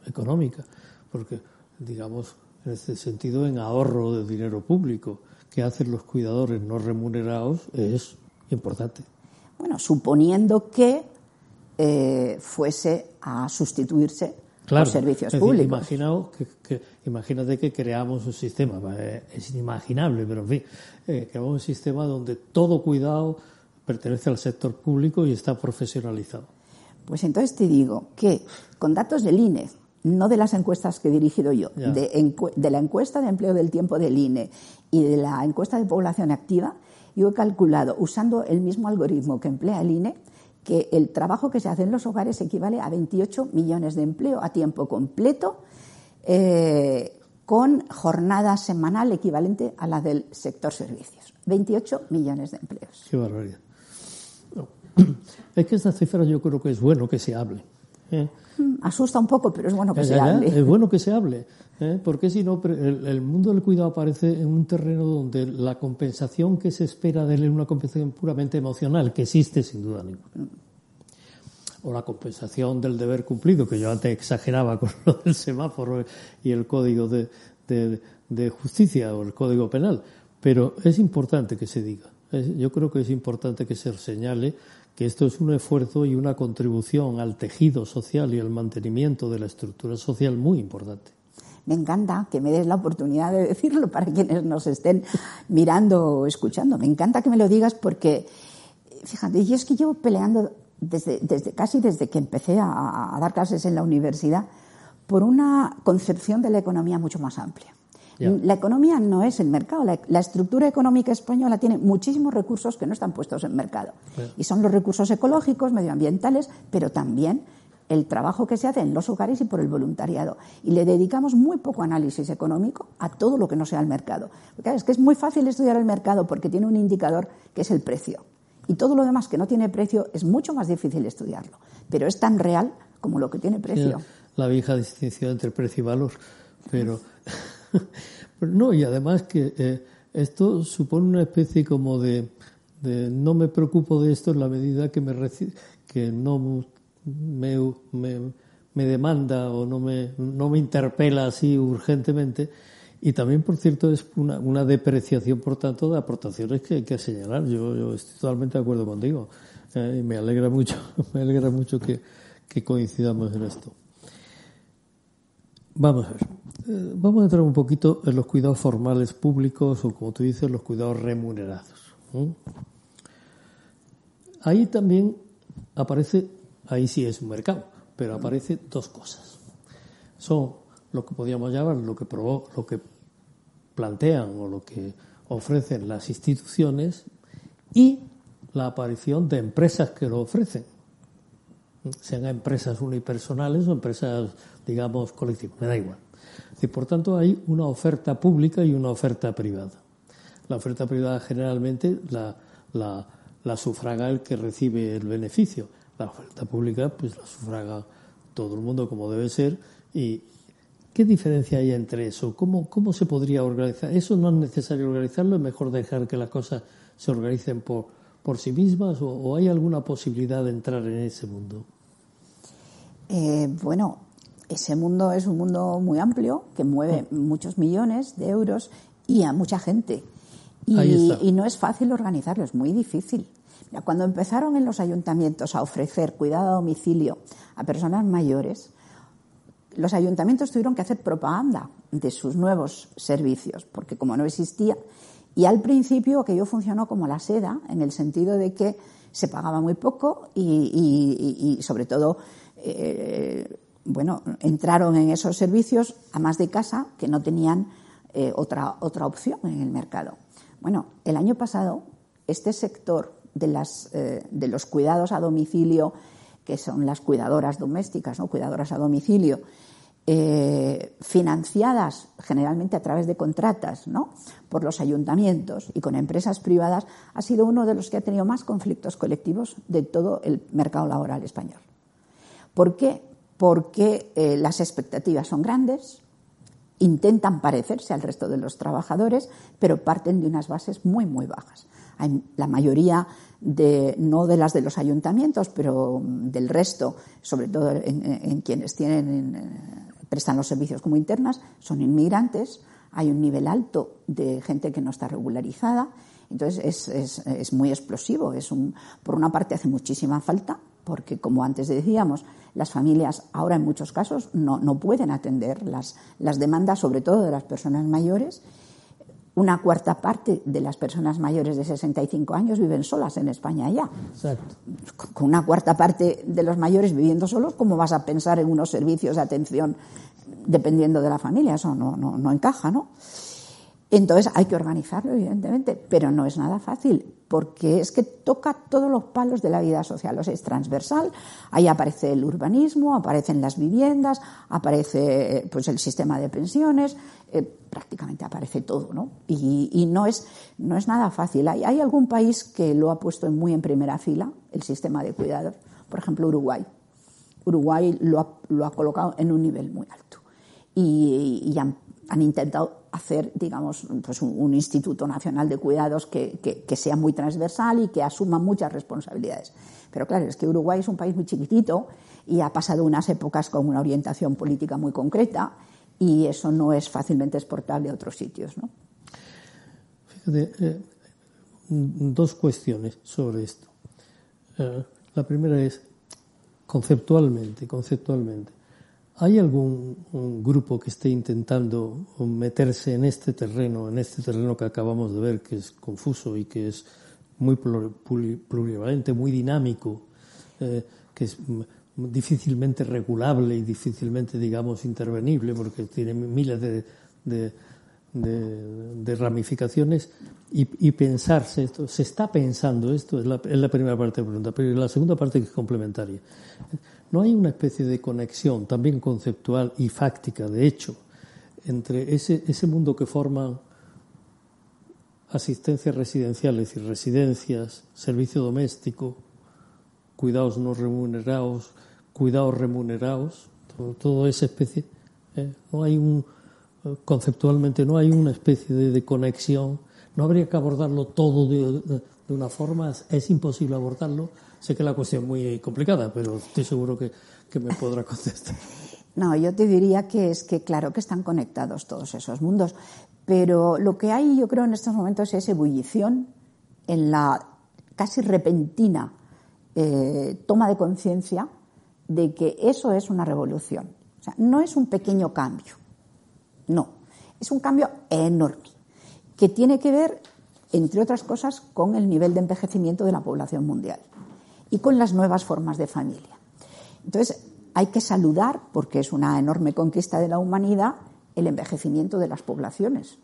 económica, porque digamos en este sentido en ahorro de dinero público que hacen los cuidadores no remunerados es importante. Bueno, suponiendo que eh, fuese a sustituirse Claro, por servicios es decir, públicos. imaginaos que, que- imagínate que creamos un sistema, eh, es inimaginable, pero en fin, eh, creamos un sistema donde todo cuidado pertenece al sector público y está profesionalizado. Pues entonces te digo que con datos del INE, no de las encuestas que he dirigido yo, de, de la encuesta de empleo del tiempo del INE y de la encuesta de población activa, yo he calculado, usando el mismo algoritmo que emplea el INE, que el trabajo que se hace en los hogares equivale a 28 millones de empleo a tiempo completo, eh, con jornada semanal equivalente a la del sector servicios. 28 millones de empleos. Qué barbaridad. No. Es que estas cifras yo creo que es bueno que se hable. ¿eh? Mm, Asusta un poco, pero es bueno que Ya, se ya, hable. Es bueno que se hable, ¿eh? porque si no, el, el mundo del cuidado aparece en un terreno donde la compensación que se espera de él es una compensación puramente emocional, que existe sin duda ninguna. O la compensación del deber cumplido, que yo antes exageraba con lo del semáforo y el código de, de- justicia o el código penal. Pero es importante que se diga. Yo creo que es importante que se señale que esto es un esfuerzo y una contribución al tejido social y al mantenimiento de la estructura social muy importante. Me encanta que me des la oportunidad de decirlo para quienes nos estén mirando o escuchando. Me encanta que me lo digas porque, fíjate, yo es que llevo peleando desde, desde casi desde que empecé a, a dar clases en la universidad por una concepción de la economía mucho más amplia. La economía no es el mercado. La, la estructura económica española tiene muchísimos recursos que no están puestos en mercado. Y son los recursos ecológicos, medioambientales, pero también el trabajo que se hace en los hogares y por el voluntariado. Y le dedicamos muy poco análisis económico a todo lo que no sea el mercado. Porque es que es muy fácil estudiar el mercado porque tiene un indicador que es el precio. Y todo lo demás que no tiene precio es mucho más difícil estudiarlo. Pero es tan real como lo que tiene precio. La vieja distinción entre precio y valor. Pero, no, y además que eh, esto supone una especie como de, de no me preocupo de esto en la medida que me que no me, me, me demanda o no me, no me interpela así urgentemente. Y también, por cierto, es una, una depreciación, por tanto, de aportaciones que hay que señalar. Yo, yo estoy totalmente de acuerdo contigo. Eh, y me alegra mucho, me alegra mucho que, que coincidamos en esto. Vamos a ver. Eh, vamos a entrar un poquito en los cuidados formales públicos o, como tú dices, los cuidados remunerados. Ahí también aparece, ahí sí es un mercado, pero aparece dos cosas. Son lo que podríamos llamar lo que provo- lo que plantean o lo que ofrecen las instituciones y la aparición de empresas que lo ofrecen sean empresas unipersonales o empresas, digamos, colectivas, me da igual. Decir, por tanto, hay una oferta pública y una oferta privada. La oferta privada generalmente la, la, la sufraga el que recibe el beneficio. La oferta pública, pues la sufraga todo el mundo como debe ser. ¿Y qué diferencia hay entre eso? ¿Cómo, cómo se podría organizar? Eso no es necesario organizarlo, es mejor dejar que las cosas se organicen por, por sí mismas o, o hay alguna posibilidad de entrar en ese mundo? Eh, bueno, ese mundo es un mundo muy amplio que mueve muchos millones de euros y a mucha gente. Y no es fácil organizarlo, es muy difícil. Cuando empezaron en los ayuntamientos a ofrecer cuidado a domicilio a personas mayores, los ayuntamientos tuvieron que hacer propaganda de sus nuevos servicios, porque como no existía, y al principio aquello funcionó como la seda, en el sentido de que se pagaba muy poco y, sobre todo, eh, bueno, entraron en esos servicios a más de casa que no tenían eh, otra, otra opción en el mercado. Bueno, el año pasado este sector eh, de los cuidados a domicilio, que son las cuidadoras domésticas, ¿no? cuidadoras a domicilio, eh, financiadas generalmente a través de contratas ¿no? por los ayuntamientos y con empresas privadas, ha sido uno de los que ha tenido más conflictos colectivos de todo el mercado laboral español. ¿Por qué? Porque eh, las expectativas son grandes, intentan parecerse al resto de los trabajadores, pero parten de unas bases muy, muy bajas. La mayoría de, no de las de los ayuntamientos, pero del resto, sobre todo en, quienes tienen, prestan los servicios como internas, son inmigrantes. Hay un nivel alto de gente que no está regularizada. Entonces es, es, es muy explosivo. Es un, por una parte hace muchísima falta, porque como antes decíamos, las familias ahora en muchos casos no, no pueden atender las, las demandas, sobre todo de las personas mayores. Una cuarta parte de las personas mayores de 65 años viven solas en España ya. Exacto. Con una cuarta parte de los mayores viviendo solos, ¿cómo vas a pensar en unos servicios de atención dependiendo de la familia? Eso no, no, no encaja, ¿no? Entonces hay que organizarlo, evidentemente, pero no es nada fácil, porque es que toca todos los palos de la vida social, o es transversal, ahí aparece el urbanismo, aparecen las viviendas, aparece pues el sistema de pensiones, eh, prácticamente aparece todo, ¿no? Y, no, es, no es nada fácil. Hay, algún país que lo ha puesto muy en primera fila, el sistema de cuidados, por ejemplo, Uruguay. Uruguay lo ha, lo ha colocado en un nivel muy alto y, han intentado hacer, digamos, pues un, Instituto Nacional de Cuidados que, que, sea muy transversal y que asuma muchas responsabilidades. Pero claro, es que Uruguay es un país muy chiquitito y ha pasado unas épocas con una orientación política muy concreta y eso no es fácilmente exportable a otros sitios. ¿no? Fíjate, eh, dos cuestiones sobre esto. Eh, la primera es conceptualmente, conceptualmente. ¿Hay algún grupo que esté intentando meterse en este terreno, en este terreno que acabamos de ver, que es confuso y que es muy plurivalente, muy dinámico, eh, que es difícilmente regulable y difícilmente, digamos, intervenible, porque tiene miles de, ramificaciones, y, pensarse esto, se está pensando esto, es la, es la primera parte de la pregunta, pero la segunda parte es complementaria. ¿No hay una especie de conexión también conceptual y fáctica, de hecho, entre ese, ese mundo que forman asistencias residenciales y residencias, servicio doméstico, cuidados no remunerados, cuidados remunerados, toda esa especie? ¿eh? No hay un, conceptualmente, no hay una especie de, conexión. No habría que abordarlo todo de una forma, es imposible abordarlo Sé que la cuestión es muy complicada, pero estoy seguro que, me podrá contestar. No, yo te diría que es que claro que están conectados todos esos mundos, pero lo que hay yo creo en estos momentos es ebullición en la casi repentina eh, toma de conciencia de que eso es una revolución. O sea, no es un pequeño cambio, no, es un cambio enorme que tiene que ver, entre otras cosas, con el nivel de envejecimiento de la población mundial y con las nuevas formas de familia. Entonces, hay que saludar, porque es una enorme conquista de la humanidad, el envejecimiento de las poblaciones.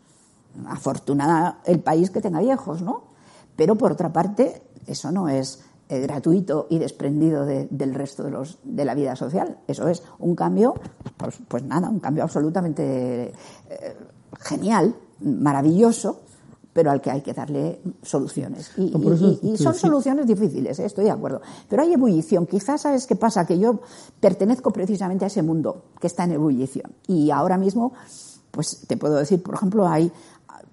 Afortunada el país que tenga viejos, ¿no? Pero por otra parte, eso no es eh, gratuito y desprendido del resto de, los, de la vida social. Eso es un cambio, pues, pues nada, un cambio absolutamente eh, genial, maravilloso, pero al que hay que darle soluciones. Y, son soluciones difíciles, ¿eh? estoy de acuerdo. Pero hay ebullición. Quizás, ¿sabes qué pasa? Que yo pertenezco precisamente a ese mundo que está en ebullición. Y ahora mismo, pues te puedo decir, por ejemplo, hay.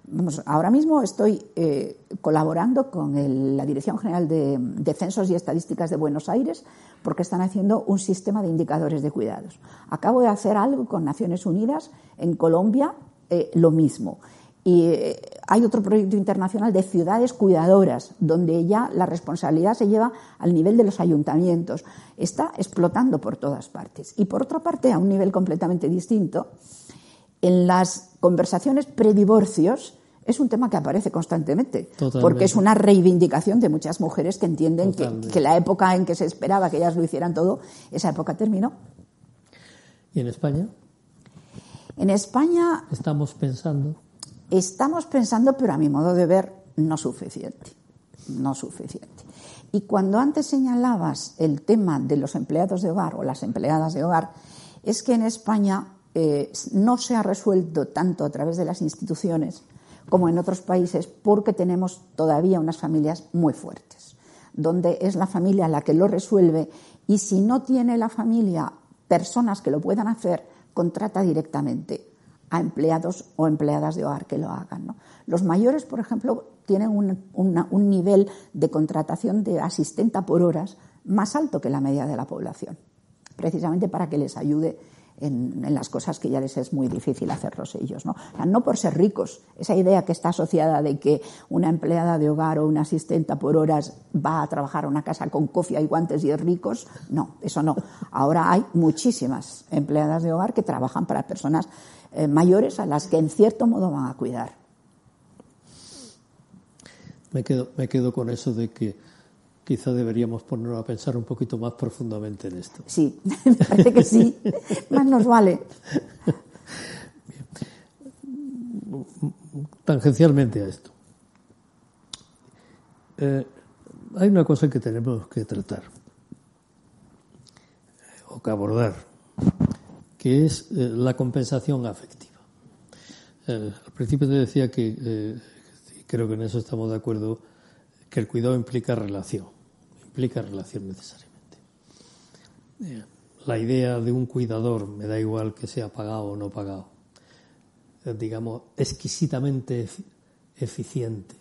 Vamos, ahora mismo estoy eh, colaborando con la Dirección General de, Censos y Estadísticas de Buenos Aires porque están haciendo un sistema de indicadores de cuidados. Acabo de hacer algo con Naciones Unidas en Colombia, eh, lo mismo. Y eh, hay otro proyecto internacional de ciudades cuidadoras, donde ya la responsabilidad se lleva al nivel de los ayuntamientos. Está explotando por todas partes. Y por otra parte, a un nivel completamente distinto, en las conversaciones predivorcios es un tema que aparece constantemente, porque es una reivindicación de muchas mujeres que entienden que, que la época en que se esperaba que ellas lo hicieran todo, esa época terminó. ¿Y en España? En España Estamos pensando. Estamos pensando, pero a mi modo de ver, no suficiente. No suficiente. Y cuando antes señalabas el tema de los empleados de hogar o las empleadas de hogar, es que en España eh, no se ha resuelto tanto a través de las instituciones como en otros países porque tenemos todavía unas familias muy fuertes, donde es la familia la que lo resuelve y si no tiene la familia personas que lo puedan hacer, contrata directamente a empleados o empleadas de hogar que lo hagan. Los mayores, por ejemplo, tienen un, nivel de contratación de asistenta por horas más alto que la media de la población, precisamente para que les ayude en, las cosas que ya les es muy difícil hacerlos ellos. no por ser ricos, esa idea que está asociada de que una empleada de hogar o una asistenta por horas va a trabajar a una casa con cofia y guantes y es ricos, no, eso no. Ahora hay muchísimas empleadas de hogar que trabajan para personas eh, mayores a las que en cierto modo van a cuidar. Me quedo, me quedo con eso de que quizá deberíamos ponernos a pensar un poquito más profundamente en esto. Sí, me parece que sí, más nos vale. Tangencialmente a esto. Eh, hay una cosa que tenemos que tratar eh, o que abordar, que es eh, la compensación afectiva. Eh, al principio te decía que, eh, y creo que en eso estamos de acuerdo, que el cuidado implica relación, implica relación necesariamente. La idea de un cuidador, me da igual que sea pagado o no pagado, digamos, exquisitamente efi- eficiente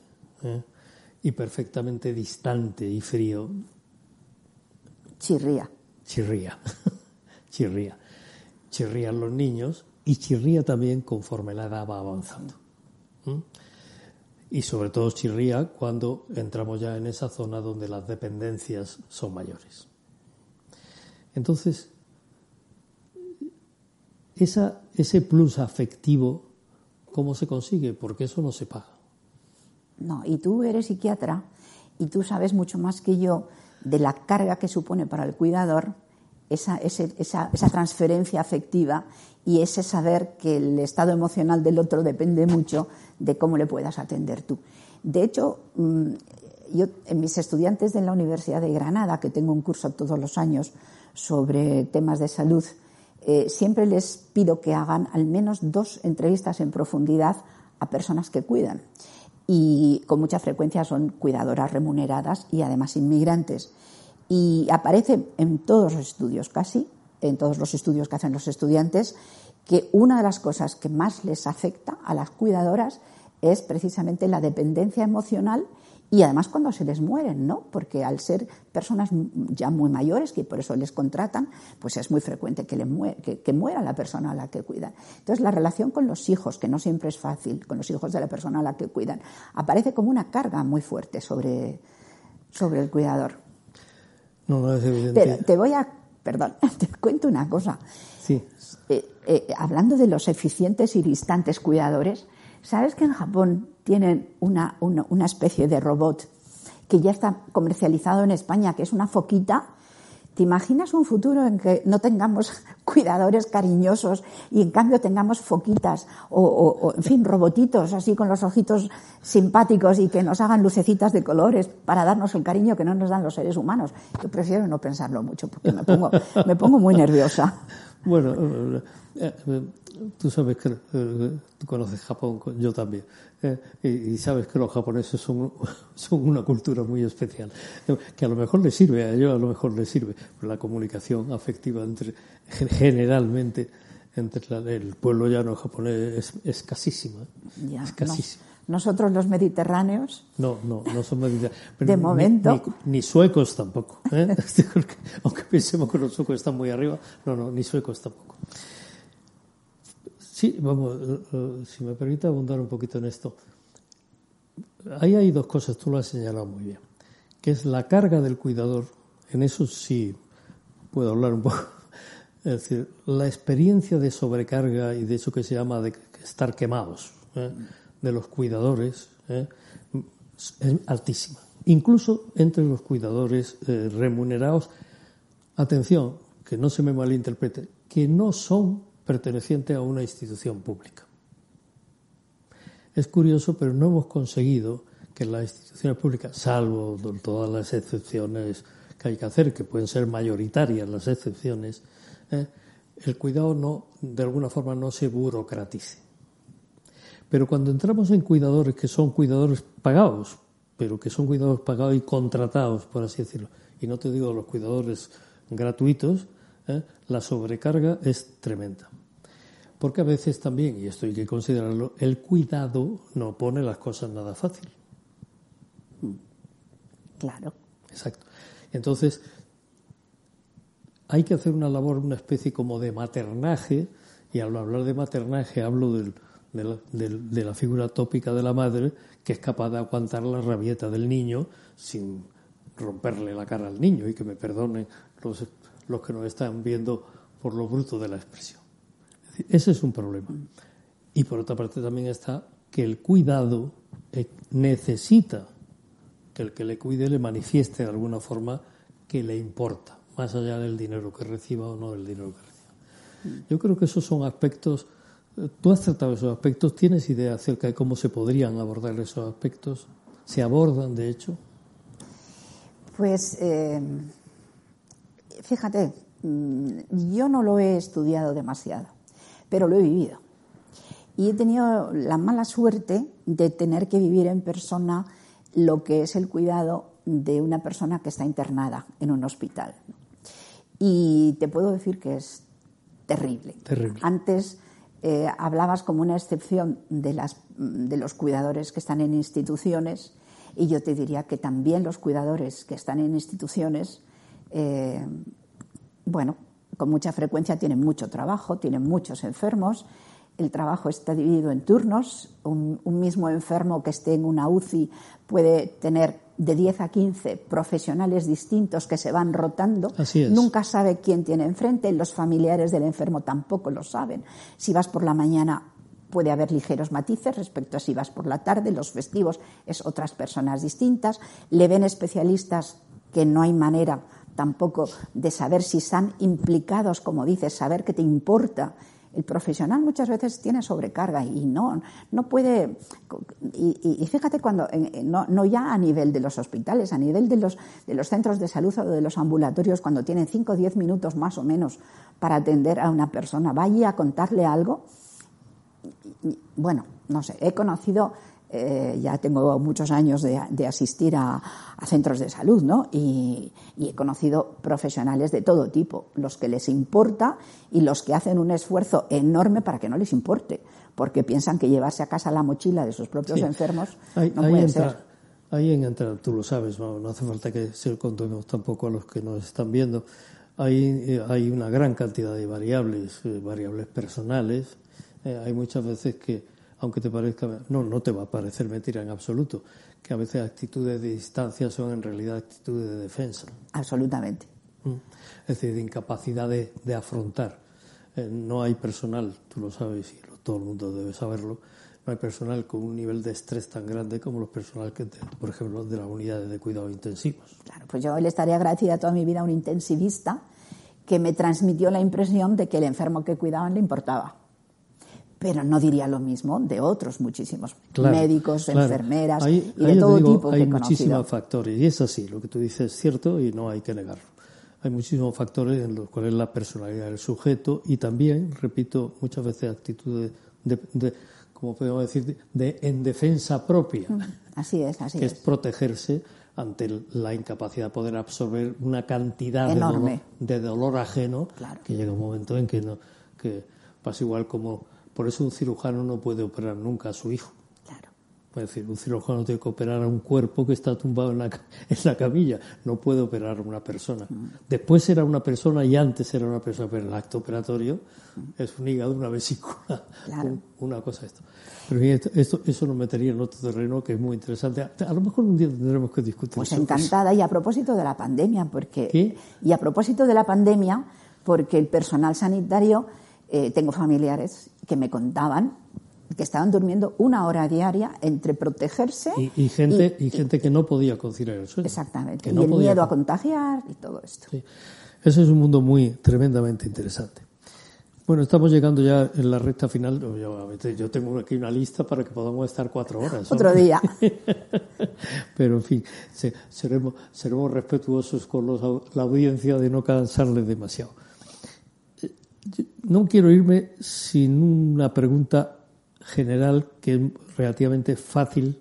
y perfectamente distante y frío, Chirría. chirría, chirría. Chirrían los niños y chirría también conforme la edad va avanzando. ¿Mm? Y sobre todo chirría cuando entramos ya en esa zona donde las dependencias son mayores. Entonces, ese plus afectivo, ¿cómo se consigue? Porque eso no se paga. No, y tú eres psiquiatra y tú sabes mucho más que yo de la carga que supone para el cuidador esa, transferencia afectiva y ese saber que el estado emocional del otro depende mucho de cómo le puedas atender tú. De hecho, mm, yo en mis estudiantes de la Universidad de Granada, que tengo un curso todos los años sobre temas de salud, eh, siempre les pido que hagan al menos dos entrevistas en profundidad a personas que cuidan. Y con mucha frecuencia son cuidadoras remuneradas y además inmigrantes. Y aparece en todos los estudios, casi, en todos los estudios que hacen los estudiantes, que una de las cosas que más les afecta a las cuidadoras es precisamente la dependencia emocional y además cuando se les mueren, ¿no? Porque al ser personas ya muy mayores, que por eso les contratan, pues es muy frecuente que, le mue- que, que muera la persona a la que cuidan. Entonces la relación con los hijos, que no siempre es fácil, con los hijos de la persona a la que cuidan, aparece como una carga muy fuerte sobre, sobre el cuidador. No, no es evidente. Pero te voy a, perdón, te cuento una cosa. Sí, Eh, eh, hablando de los eficientes y distantes cuidadores, ¿sabes que en Japón tienen una, una, una especie de robot que ya está comercializado en España, que es una foquita? ¿Te imaginas un futuro en que no tengamos cuidadores cariñosos y en cambio tengamos foquitas o, en fin, robotitos así con los ojitos simpáticos y que nos hagan lucecitas de colores para darnos el cariño que no nos dan los seres humanos? Yo prefiero no pensarlo mucho porque me pongo, me pongo muy nerviosa. Bueno, eh, eh, tú sabes que eh, tú conoces Japón, yo también, eh, y, y sabes que los japoneses son, son una cultura muy especial, eh, que a lo mejor les sirve, a ellos a lo mejor les sirve, pero la comunicación afectiva entre generalmente entre la- el pueblo llano japonés es escasísima, Ya, escasísima. no. Nosotros los mediterráneos, No, no, no son medidas. De ni- momento. Ni, ni suecos tampoco. ¿eh? Aunque pensemos que los suecos están muy arriba, no, no, ni suecos tampoco. Sí, vamos, eh, eh, si me permite abundar un poquito en esto. Ahí hay dos cosas, tú lo has señalado muy bien, que es la carga del cuidador, en eso sí puedo hablar un poco. Es decir, la experiencia de sobrecarga y de eso que se llama de estar quemados ¿eh? de los cuidadores es altísima. Incluso entre los cuidadores remunerados, atención, que no se me malinterprete, que no son pertenecientes a una institución pública. Es curioso, pero no hemos conseguido que las instituciones públicas, salvo todas las excepciones que hay que hacer, que pueden ser mayoritarias las excepciones, ¿eh? el cuidado no, de alguna forma no se burocratice. Pero cuando entramos en cuidadores que son cuidadores pagados, pero que son cuidadores pagados y contratados, por así decirlo, y no te digo los cuidadores gratuitos, ¿eh? la sobrecarga es tremenda. Porque a veces también, y esto hay que considerarlo, el cuidado no pone las cosas nada fácil. Claro. Exacto. Entonces, hay que hacer una labor, una especie como de maternaje, y al hablar de maternaje hablo de, la, figura tópica de la madre, que es capaz de aguantar la rabieta del niño sin romperle la cara al niño, y que me perdonen los, los que nos están viendo por lo bruto de la expresión. ese es un problema. Y por otra parte también está que el cuidado eh, necesita que el que le cuide le manifieste de alguna forma que le importa, más allá del dinero que reciba o no del dinero que reciba. Yo creo que esos son aspectos, eh, tú has tratado esos aspectos, ¿tienes idea acerca de cómo se podrían abordar esos aspectos? ¿Se abordan, de hecho? Pues, eh, fíjate, mm, yo no lo he estudiado demasiado, pero lo he vivido. Y he tenido la mala suerte de tener que vivir en persona lo que es el cuidado de una persona que está internada en un hospital. Y te puedo decir que es terrible. Antes eh, hablabas como una excepción de, las, de los cuidadores que están en instituciones y yo te diría que también los cuidadores que están en instituciones, eh, bueno, con mucha frecuencia tienen mucho trabajo, tienen muchos enfermos el trabajo está dividido en turnos. Un, mismo enfermo que esté en una UCI puede tener de 10 a 15 profesionales distintos que se van rotando. Nunca sabe quién tiene enfrente. Los familiares del enfermo tampoco lo saben. Si vas por la mañana puede haber ligeros matices respecto a si vas por la tarde. Los festivos es otras personas distintas. Le ven especialistas que no hay manera tampoco de saber si están implicados, como dices, saber que te importa el profesional muchas veces tiene sobrecarga y no, no puede. Y, fíjate cuando, no, no, ya a nivel de los hospitales, a nivel de los, de los centros de salud o de los ambulatorios, cuando tienen 5 o 10 minutos más o menos para atender a una persona, vaya a contarle algo. Bueno, no sé, he conocido eh, ya tengo muchos años de, asistir a, centros de salud, ¿no? Y, he conocido profesionales de todo tipo, los que les importa y los que hacen un esfuerzo enorme para que no les importe, porque piensan que llevarse a casa la mochila de sus propios enfermos no puede ser. Ahí entra, tú lo sabes, no, hace falta que se lo contemos tampoco a los que nos están viendo. Hay, eh, hay una gran cantidad de variables, eh, variables personales. hay muchas veces que aunque te parezca, no, no te va a parecer mentira en absoluto, que a veces actitudes de distancia son en realidad actitudes de defensa. Absolutamente. Mm. Es decir, de incapacidad de, afrontar. Eh, no hay personal, tú lo sabes y todo el mundo debe saberlo, no hay personal con un nivel de estrés tan grande como los personal que, por ejemplo, de las unidades de cuidado intensivos. Claro, pues yo le estaría agradecida toda mi vida a un intensivista que me transmitió la impresión de que el enfermo que cuidaban le importaba pero no diría lo mismo de otros muchísimos médicos, enfermeras y de todo tipo Hay muchísimos factores y es así, lo que tú dices es cierto y no hay que negarlo. Hay muchísimos factores en los cuales la personalidad del sujeto y también, repito, muchas veces actitudes de, como podemos decir, de en defensa propia. Así es, así que es. es protegerse ante la incapacidad de poder absorber una cantidad de dolor, de dolor, ajeno que llega un momento en que no que pasa igual como por eso un cirujano no puede operar nunca a su hijo. Claro. Es decir, un cirujano tiene que operar a un cuerpo que está tumbado en la, en la camilla. No puede operar a una persona. Mm. Después era una persona y antes era una persona, pero el acto operatorio es un hígado, una vesícula, una cosa esto. Pero esto, eso nos metería en otro terreno que es muy interesante. A lo mejor un día tendremos que discutir. Pues encantada. Y a propósito de la pandemia, porque y a propósito de la pandemia, porque el personal sanitario eh, tengo familiares que me contaban que estaban durmiendo una hora diaria entre protegerse y, gente y, gente que no podía conciliar el sueño. Exactamente. y el miedo a contagiar y todo esto. Ese es un mundo muy tremendamente interesante. Bueno, estamos llegando ya en la recta final. Yo tengo aquí una lista para que podamos estar cuatro horas. Otro día. Pero, en fin, seremos, seremos respetuosos con la audiencia de no cansarles demasiado. No quiero irme sin una pregunta general que es relativamente fácil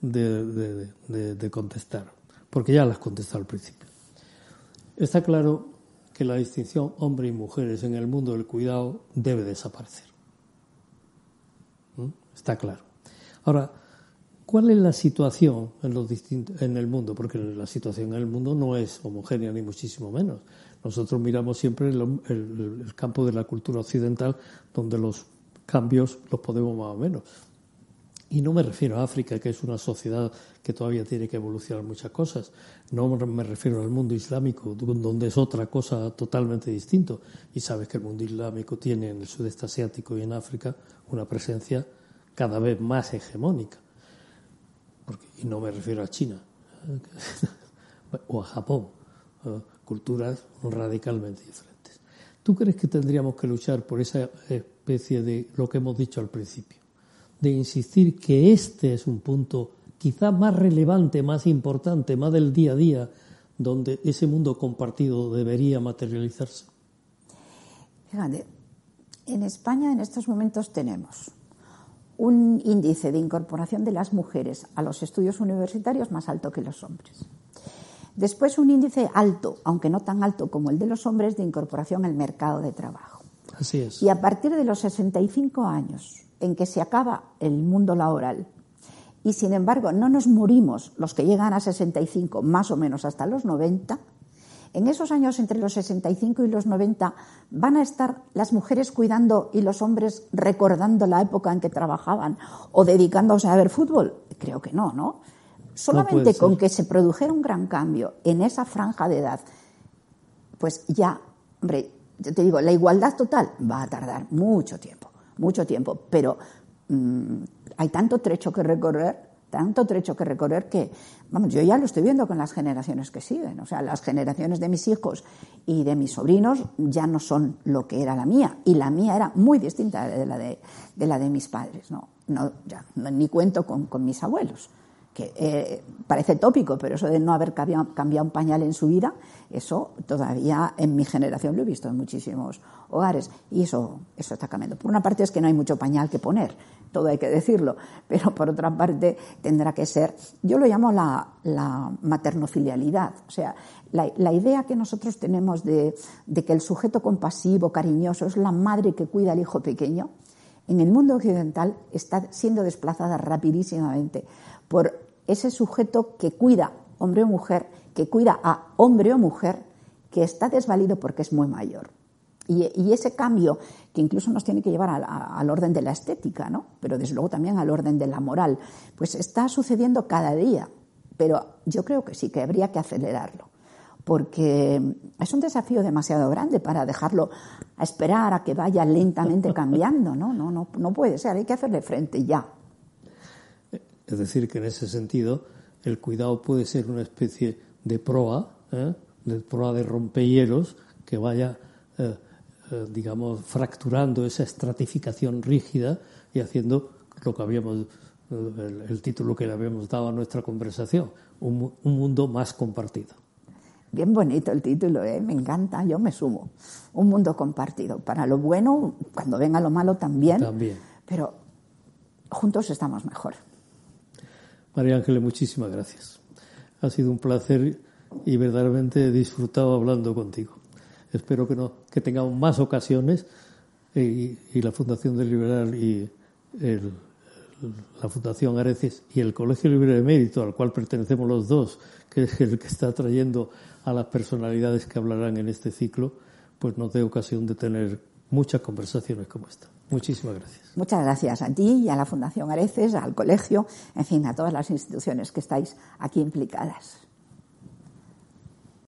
de, contestar, porque ya las contestado al principio. Está claro que la distinción hombre y mujeres en el mundo del cuidado debe desaparecer. ¿Mm? Está claro. Ahora, ¿cuál es la situación en, los en el mundo? Porque la situación en el mundo no es homogénea ni muchísimo menos. Nosotros miramos siempre el campo de la cultura occidental donde los cambios los podemos más o menos. Y no me refiero a África, que es una sociedad que todavía tiene que evolucionar muchas cosas. No me refiero al mundo islámico, donde es otra cosa totalmente distinta. Y sabes que el mundo islámico tiene en el sudeste asiático y en África una presencia cada vez más hegemónica. y no me refiero a China o a Japón, culturas radicalmente diferentes. ¿Tú crees que tendríamos que luchar por esa especie de lo que hemos dicho al principio? de insistir que este es un punto quizá más relevante, más importante, más del día a día, donde ese mundo compartido debería materializarse? Fíjate, en España en estos momentos tenemos un índice de incorporación de las mujeres a los estudios universitarios más alto que los hombres. Después un índice alto, aunque no tan alto como el de los hombres, de incorporación al mercado de trabajo. Así es. Y a partir de los 65 años, en que se acaba el mundo laboral y sin embargo no nos morimos los que llegan a 65 más o menos hasta los 90, en esos años entre los 65 y los 90 van a estar las mujeres cuidando y los hombres recordando la época en que trabajaban o dedicándose a ver fútbol. Creo que no, ¿no? Solamente con que se produjera un gran cambio en esa franja de edad, pues ya, hombre, yo te digo, la igualdad total va a tardar mucho tiempo mucho tiempo, pero mm, hay tanto trecho que recorrer, tanto trecho que recorrer que, vamos, yo ya lo estoy viendo con las generaciones que siguen. O sea, las generaciones de mis hijos y de mis sobrinos ya no son lo que era la mía. Y la mía era muy distinta de la de, la de mis padres. No, no, ya, ni cuento con, con mis abuelos que eh, parece tópico, pero eso de no haber cambiado, un pañal en su vida, eso todavía en mi generación lo he visto en muchísimos hogares y eso, eso está cambiando. Por una parte es que no hay mucho pañal que poner, todo hay que decirlo, pero por otra parte tendrá que ser, yo lo llamo la, la maternofilialidad, o sea, la, idea que nosotros tenemos de, de que el sujeto compasivo, cariñoso, es la madre que cuida al hijo pequeño, en el mundo occidental está siendo desplazada rapidísimamente por ese sujeto que cuida, hombre o mujer, que cuida a hombre o mujer, que está desvalido porque es muy mayor. Y, ese cambio, que incluso nos tiene que llevar al orden de la estética, ¿no? pero desde luego también al orden de la moral, pues está sucediendo cada día. Pero yo creo que sí, que habría que acelerarlo, porque es un desafío demasiado grande para dejarlo a esperar a que vaya lentamente cambiando. No, no, no, no puede ser, hay que hacerle frente ya. Es decir, que en ese sentido el cuidado puede ser una especie de proa, ¿eh? de proa de rompehielos que vaya, eh, eh, digamos, fracturando esa estratificación rígida y haciendo lo que habíamos, el, título que le habíamos dado a nuestra conversación, un, mundo más compartido. Bien bonito el título, me encanta, yo me sumo. Un mundo compartido. Para lo bueno, cuando venga lo malo también. También. Pero juntos estamos mejor. María Ángeles, muchísimas gracias. Ha sido un placer y verdaderamente he disfrutado hablando contigo. Espero que, no, que tengamos más ocasiones eh, y, la Fundación del Liberal y la Fundación Areces y el Colegio Libre de Mérito, al cual pertenecemos los dos, que es el que está trayendo a las personalidades que hablarán en este ciclo, pues nos dé ocasión de tener muchas conversaciones como esta. Muchísimas gracias. Muchas gracias a ti y a la Fundación Areces, al colegio, en fin, a todas las instituciones que estáis aquí implicadas.